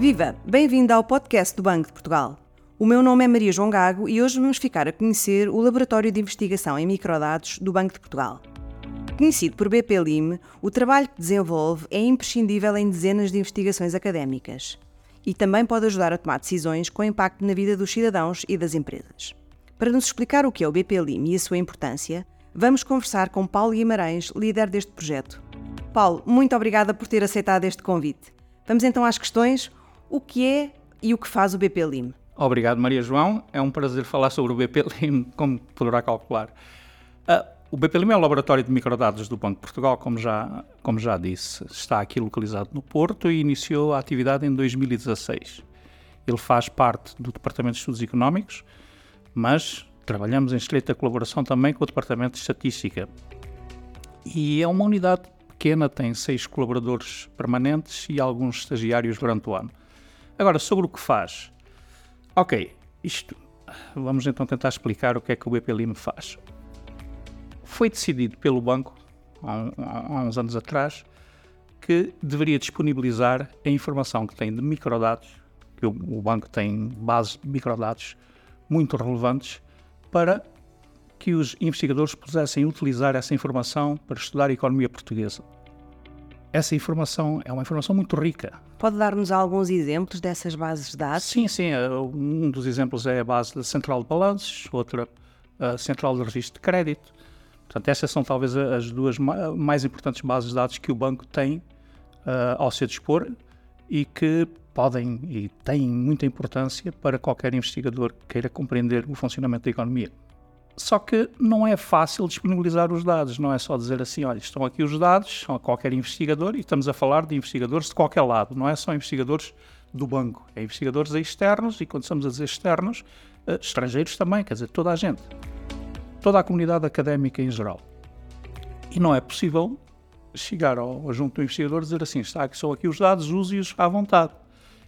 Viva! Bem-vindo ao podcast do Banco de Portugal. O meu nome é Maria João Gago e hoje vamos ficar a conhecer o Laboratório de Investigação em Microdados do Banco de Portugal. Conhecido por BP Lim, o trabalho que desenvolve é imprescindível em dezenas de investigações académicas e também pode ajudar a tomar decisões com impacto na vida dos cidadãos e das empresas. Para nos explicar o que é o BP Lim e a sua importância, vamos conversar com Paulo Guimarães, líder deste projeto. Paulo, muito obrigada por ter aceitado este convite. Vamos então às questões. O que é e o que faz o BP Lim? Obrigado, Maria João. É um prazer falar sobre o BP Lim, como poderá calcular. Uh, o BP Lim é o laboratório de microdados do Banco de Portugal, como já, como já disse. Está aqui localizado no Porto e iniciou a atividade em 2016. Ele faz parte do Departamento de Estudos Económicos, mas trabalhamos em estreita colaboração também com o Departamento de Estatística. E é uma unidade pequena, tem seis colaboradores permanentes e alguns estagiários durante o ano. Agora, sobre o que faz. Ok, isto. Vamos então tentar explicar o que é que o BP Lim faz. Foi decidido pelo banco, há, há uns anos atrás, que deveria disponibilizar a informação que tem de microdados, que o, o banco tem bases de microdados muito relevantes, para que os investigadores pudessem utilizar essa informação para estudar a economia portuguesa. Essa informação é uma informação muito rica. Pode dar-nos alguns exemplos dessas bases de dados? Sim, sim. Eh, um dos exemplos é a base da Central de Balanços, outra a Central de Registro de Crédito. Portanto, estas são talvez as duas mais importantes bases de dados que o banco tem uh, ao seu dispor e que podem e têm muita importância para qualquer investigador que queira compreender o funcionamento da economia. Só que não é fácil disponibilizar os dados, não é só dizer assim, olha, estão aqui os dados, a qualquer investigador, e estamos a falar de investigadores de qualquer lado, não é só investigadores do banco, é investigadores externos, e quando estamos a dizer externos, eh, estrangeiros também, quer dizer, toda a gente, toda a comunidade académica em geral. E não é possível chegar ao, ao junto do investigador e dizer assim, está aqui, são aqui os dados, use-os à vontade.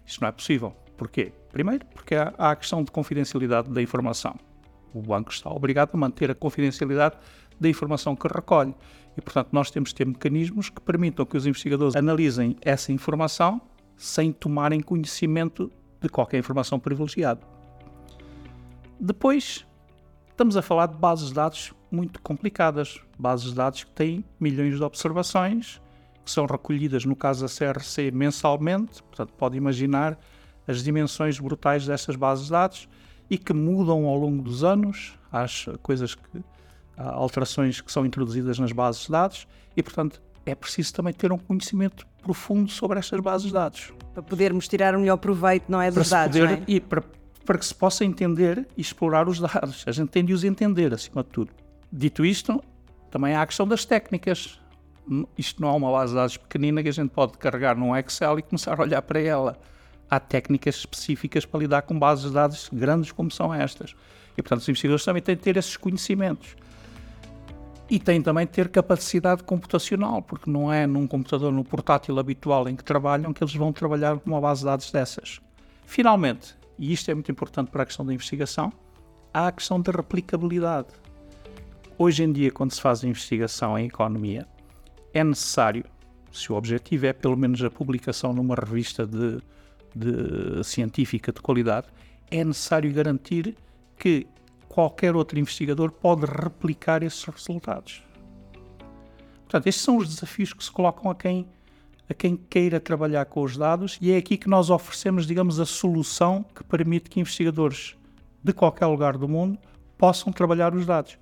Isto não é possível. Porquê? Primeiro, porque há, há a questão de confidencialidade da informação o banco está obrigado a manter a confidencialidade da informação que recolhe. E, portanto, nós temos de ter mecanismos que permitam que os investigadores analisem essa informação sem tomarem conhecimento de qualquer informação privilegiada. Depois, estamos a falar de bases de dados muito complicadas, bases de dados que têm milhões de observações, que são recolhidas, no caso da CRC, mensalmente, portanto, pode imaginar as dimensões brutais destas bases de dados e que mudam ao longo dos anos, as coisas que há alterações que são introduzidas nas bases de dados e, portanto, é preciso também ter um conhecimento profundo sobre estas bases de dados. Para podermos tirar o melhor proveito, não é, dos para dados, poder, é? E para, para que se possa entender e explorar os dados. A gente tem de os entender, acima de tudo. Dito isto, também há a questão das técnicas. Isto não é uma base de dados pequenina que a gente pode carregar num Excel e começar a olhar para ela há técnicas específicas para lidar com bases de dados grandes como são estas. E, portanto, os investigadores também têm de ter esses conhecimentos. E têm também de ter capacidade computacional, porque não é num computador, no portátil habitual em que trabalham, que eles vão trabalhar com uma base de dados dessas. Finalmente, e isto é muito importante para a questão da investigação, há a questão da replicabilidade. Hoje em dia, quando se faz investigação em economia, é necessário, se o objetivo é pelo menos a publicação numa revista de de, científica de qualidade, é necessário garantir que qualquer outro investigador pode replicar esses resultados. Portanto, estes são os desafios que se colocam a quem, a quem queira trabalhar com os dados e é aqui que nós oferecemos, digamos, a solução que permite que investigadores de qualquer lugar do mundo possam trabalhar os dados.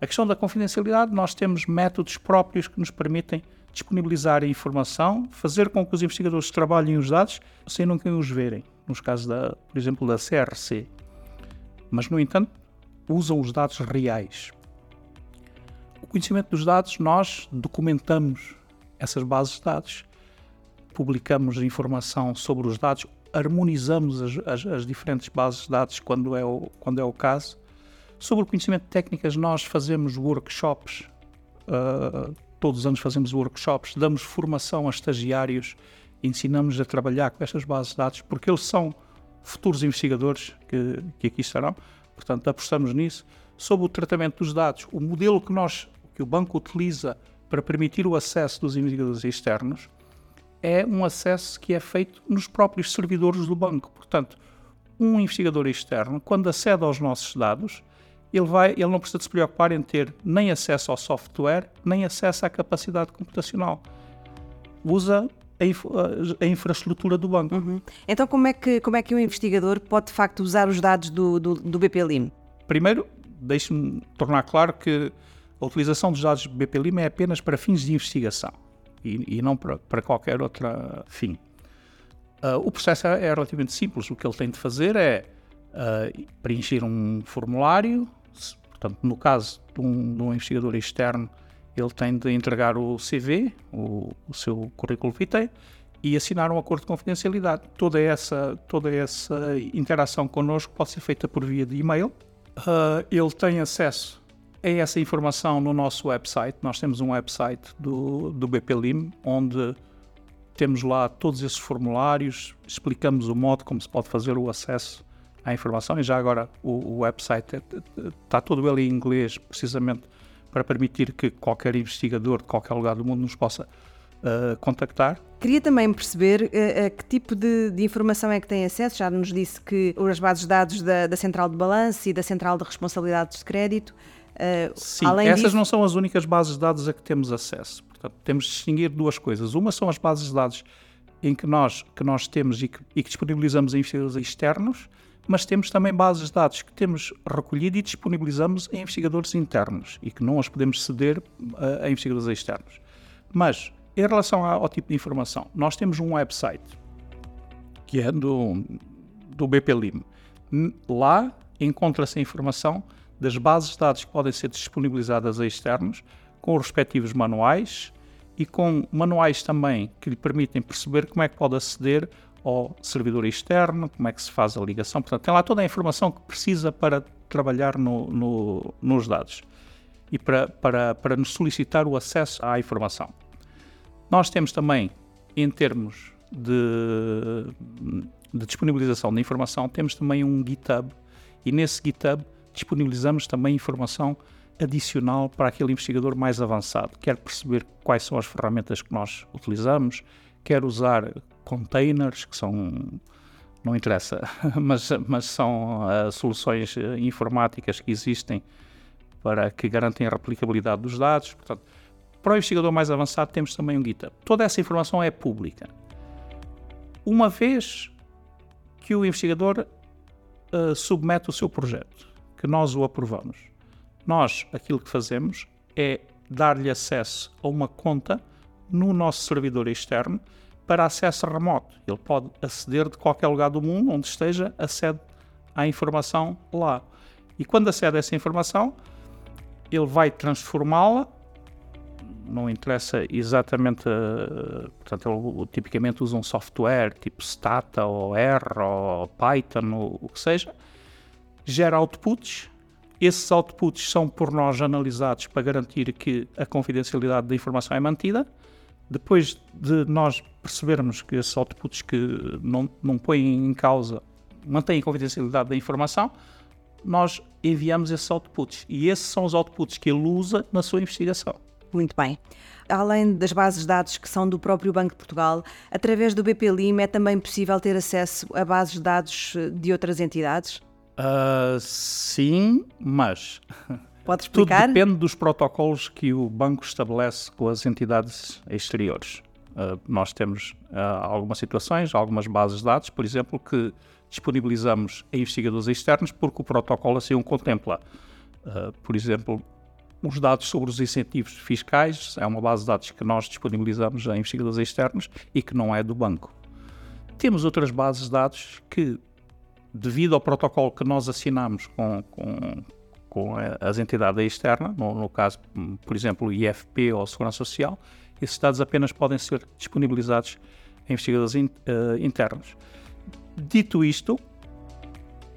A questão da confidencialidade, nós temos métodos próprios que nos permitem disponibilizar a informação, fazer com que os investigadores trabalhem os dados sem nunca os verem, nos casos, da, por exemplo, da CRC. Mas, no entanto, usam os dados reais. O conhecimento dos dados, nós documentamos essas bases de dados, publicamos informação sobre os dados, harmonizamos as, as, as diferentes bases de dados quando é, o, quando é o caso. Sobre o conhecimento de técnicas, nós fazemos workshops uh, todos os anos fazemos workshops, damos formação a estagiários, ensinamos a trabalhar com estas bases de dados, porque eles são futuros investigadores que, que aqui estarão, portanto apostamos nisso. Sobre o tratamento dos dados, o modelo que nós, que o banco utiliza para permitir o acesso dos investigadores externos é um acesso que é feito nos próprios servidores do banco. Portanto, um investigador externo, quando acede aos nossos dados, ele, vai, ele não precisa de se preocupar em ter nem acesso ao software, nem acesso à capacidade computacional. Usa a, a, infraestrutura do banco. Uhum. Então, como é, que, como é que um investigador pode, de facto, usar os dados do, do, do BPLIM? Primeiro, deixe-me tornar claro que a utilização dos dados do BPLIM é apenas para fins de investigação e, e não para, para, qualquer outro fim. Uh, o processo é, é, relativamente simples. O que ele tem de fazer é uh, preencher um formulário. Portanto, no caso de um, de um, investigador externo, ele tem de entregar o CV, o, o seu currículo vitae, e assinar um acordo de confidencialidade. Toda essa, toda essa interação connosco pode ser feita por via de e-mail. Uh, ele tem acesso a essa informação no nosso website. Nós temos um website do, do BPLIM, onde temos lá todos esses formulários, explicamos o modo como se pode fazer o acesso à informação e já agora o, o website está todo ele em inglês, precisamente para permitir que qualquer investigador de qualquer lugar do mundo nos possa uh, contactar. Queria também perceber uh, a que tipo de, de, informação é que tem acesso. Já nos disse que as bases de dados da, da Central de Balanço e da Central de Responsabilidades de Crédito. Uh, Sim, essas disso... não são as únicas bases de dados a que temos acesso. Portanto, temos de distinguir duas coisas. Uma são as bases de dados em que nós, que nós temos e que, e que disponibilizamos a investigadores externos, mas temos também bases de dados que temos recolhido e disponibilizamos a investigadores internos e que não as podemos ceder a, a investigadores externos. Mas, em relação ao, tipo de informação, nós temos um website que é do, do BPLIM. Lá encontra-se a informação das bases de dados que podem ser disponibilizadas a externos, com os respectivos manuais e com manuais também que lhe permitem perceber como é que pode aceder ao servidor externo, como é que se faz a ligação. Portanto, tem lá toda a informação que precisa para trabalhar no, no, nos dados e para, para, para nos solicitar o acesso à informação. Nós temos também, em termos de, de disponibilização da informação, temos também um GitHub e nesse GitHub disponibilizamos também informação adicional para aquele investigador mais avançado. Quer perceber quais são as ferramentas que nós utilizamos, quer usar containers, que são. Não interessa, mas, mas são uh, soluções uh, informáticas que existem para que garantem a replicabilidade dos dados. Portanto, para o investigador mais avançado, temos também um GitHub. Toda essa informação é pública. Uma vez que o investigador uh, submete o seu projeto, que nós o aprovamos, nós, aquilo que fazemos é dar-lhe acesso a uma conta no nosso servidor externo para acesso remoto. Ele pode aceder de qualquer lugar do mundo, onde esteja, acede à informação lá. E quando acede a essa informação, ele vai transformá-la. Não interessa exatamente, uh, portanto, ele tipicamente usa um software tipo Stata ou R ou Python ou o que seja, gera outputs esses outputs são por nós analisados para garantir que a confidencialidade da informação é mantida. Depois de nós percebermos que esses outputs que não, não põem em causa, mantêm a confidencialidade da informação, nós enviamos esses outputs. E esses são os outputs que ele usa na sua investigação. Muito bem. Além das bases de dados que são do próprio Banco de Portugal, através do BP Lima é também possível ter acesso a bases de dados de outras entidades? Uh, sim, mas. Pode explicar? Tudo depende dos protocolos que o banco estabelece com as entidades exteriores. Uh, nós temos uh, algumas situações, algumas bases de dados, por exemplo, que disponibilizamos a investigadores externos porque o protocolo assim o contempla. Uh, por exemplo, os dados sobre os incentivos fiscais é uma base de dados que nós disponibilizamos a investigadores externos e que não é do banco. Temos outras bases de dados que devido ao protocolo que nós assinamos com, com, com as entidades externas, no, no, caso, por exemplo, o IFP ou a Segurança Social, esses dados apenas podem ser disponibilizados a investigadores in, uh, internos. Dito isto,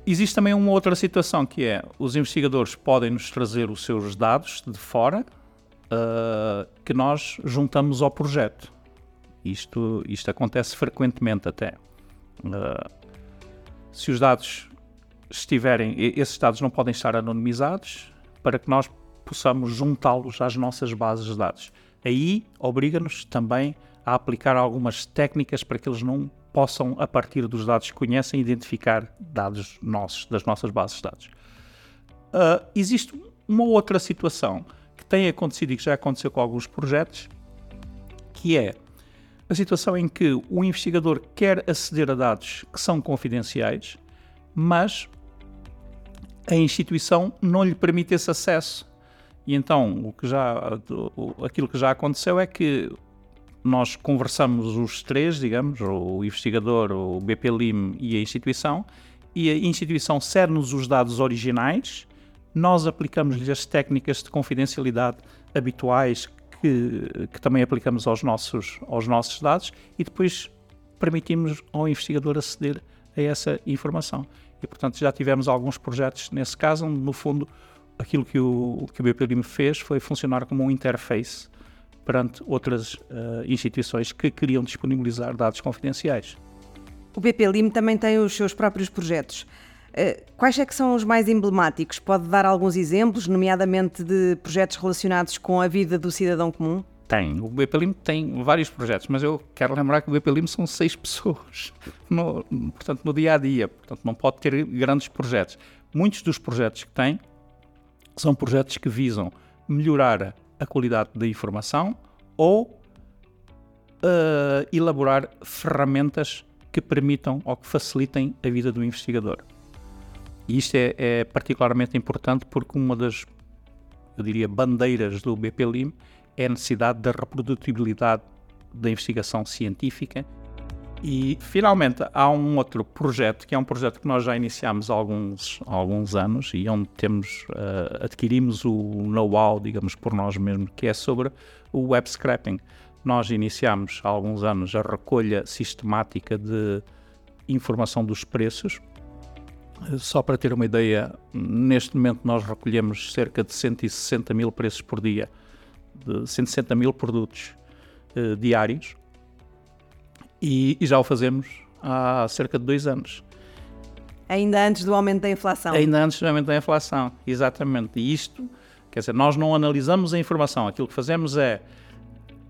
existe também uma outra situação que é os investigadores podem nos trazer os seus dados de fora uh, que nós juntamos ao projeto. Isto, isto acontece frequentemente até. Uh, se os dados estiverem, esses dados não podem estar anonimizados para que nós possamos juntá-los às nossas bases de dados. Aí obriga-nos também a aplicar algumas técnicas para que eles não possam, a partir dos dados que conhecem, identificar dados nossos, das nossas bases de dados. Uh, existe uma outra situação que tem acontecido e que já aconteceu com alguns projetos, que é a situação em que o investigador quer aceder a dados que são confidenciais, mas a instituição não lhe permite esse acesso. E então, o que já, aquilo que já aconteceu é que nós conversamos os três, digamos, o investigador, o BP Lim e a instituição, e a instituição cede-nos os dados originais, nós aplicamos-lhe as técnicas de confidencialidade habituais que, que, também aplicamos aos nossos, aos nossos dados e depois permitimos ao investigador aceder a essa informação. E, portanto, já tivemos alguns projetos nesse caso, onde, no fundo, aquilo que o, que o fez foi funcionar como um interface perante outras uh, instituições que queriam disponibilizar dados confidenciais. O BPLIM também tem os seus próprios projetos. Uh, quais é que são os mais emblemáticos? Pode dar alguns exemplos, nomeadamente de projetos relacionados com a vida do cidadão comum? Tem. O BPLIM tem vários projetos, mas eu quero lembrar que o BPLIM são seis pessoas, no, portanto, no dia a dia. Portanto, não pode ter grandes projetos. Muitos dos projetos que tem são projetos que visam melhorar a qualidade da informação ou uh, elaborar ferramentas que permitam ou que facilitem a vida do investigador. E isto é, é particularmente importante porque uma das, eu diria, bandeiras do BPLIM é a necessidade da reprodutibilidade da investigação científica e, finalmente, há um outro projeto, que é um projeto que nós já iniciamos há alguns, há alguns anos e onde temos, uh, adquirimos o know-how, digamos, por nós mesmos, que é sobre o web scrapping. Nós iniciamos há alguns anos a recolha sistemática de informação dos preços. Só para ter uma ideia, neste momento nós recolhemos cerca de 160 mil preços por dia, de 160 mil produtos uh, diários e, e já o fazemos há cerca de dois anos. Ainda antes do aumento da inflação. Ainda antes do aumento da inflação, exatamente. E isto, quer dizer, nós não analisamos a informação, aquilo que fazemos é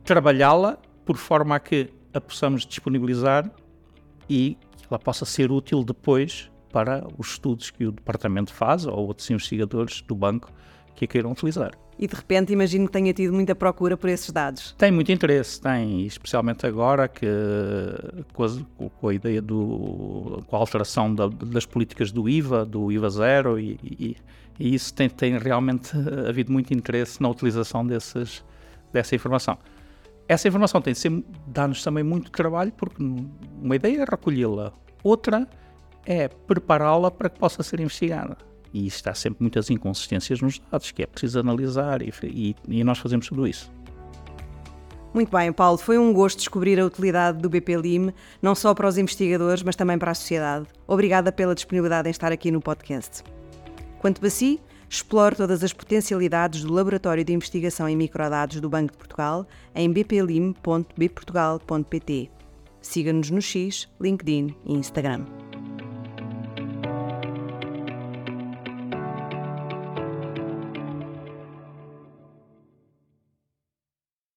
trabalhá-la por forma a que a possamos disponibilizar e ela possa ser útil depois para os estudos que o departamento faz ou outros investigadores do banco que a queiram utilizar. E de repente imagino que tenha tido muita procura por esses dados. Tem muito interesse, tem, especialmente agora que com a, com a ideia do com a alteração da, das políticas do IVA, do IVA zero e, e, e isso tem, tem, realmente havido muito interesse na utilização desses, dessa informação. Essa informação tem de ser dá-nos também muito trabalho porque uma ideia é recolhê-la, outra é prepará-la para que possa ser investigada e está sempre muitas inconsistências nos dados que é preciso analisar e, e, e nós fazemos tudo isso. Muito bem, Paulo, foi um gosto descobrir a utilidade do BP Lim, não só para os investigadores, mas também para a sociedade. Obrigada pela disponibilidade em estar aqui no podcast. Quanto a si, explore todas as potencialidades do Laboratório de Investigação em Microdados do Banco de Portugal em bplim.bportugal.pt. Siga-nos no X, LinkedIn e Instagram.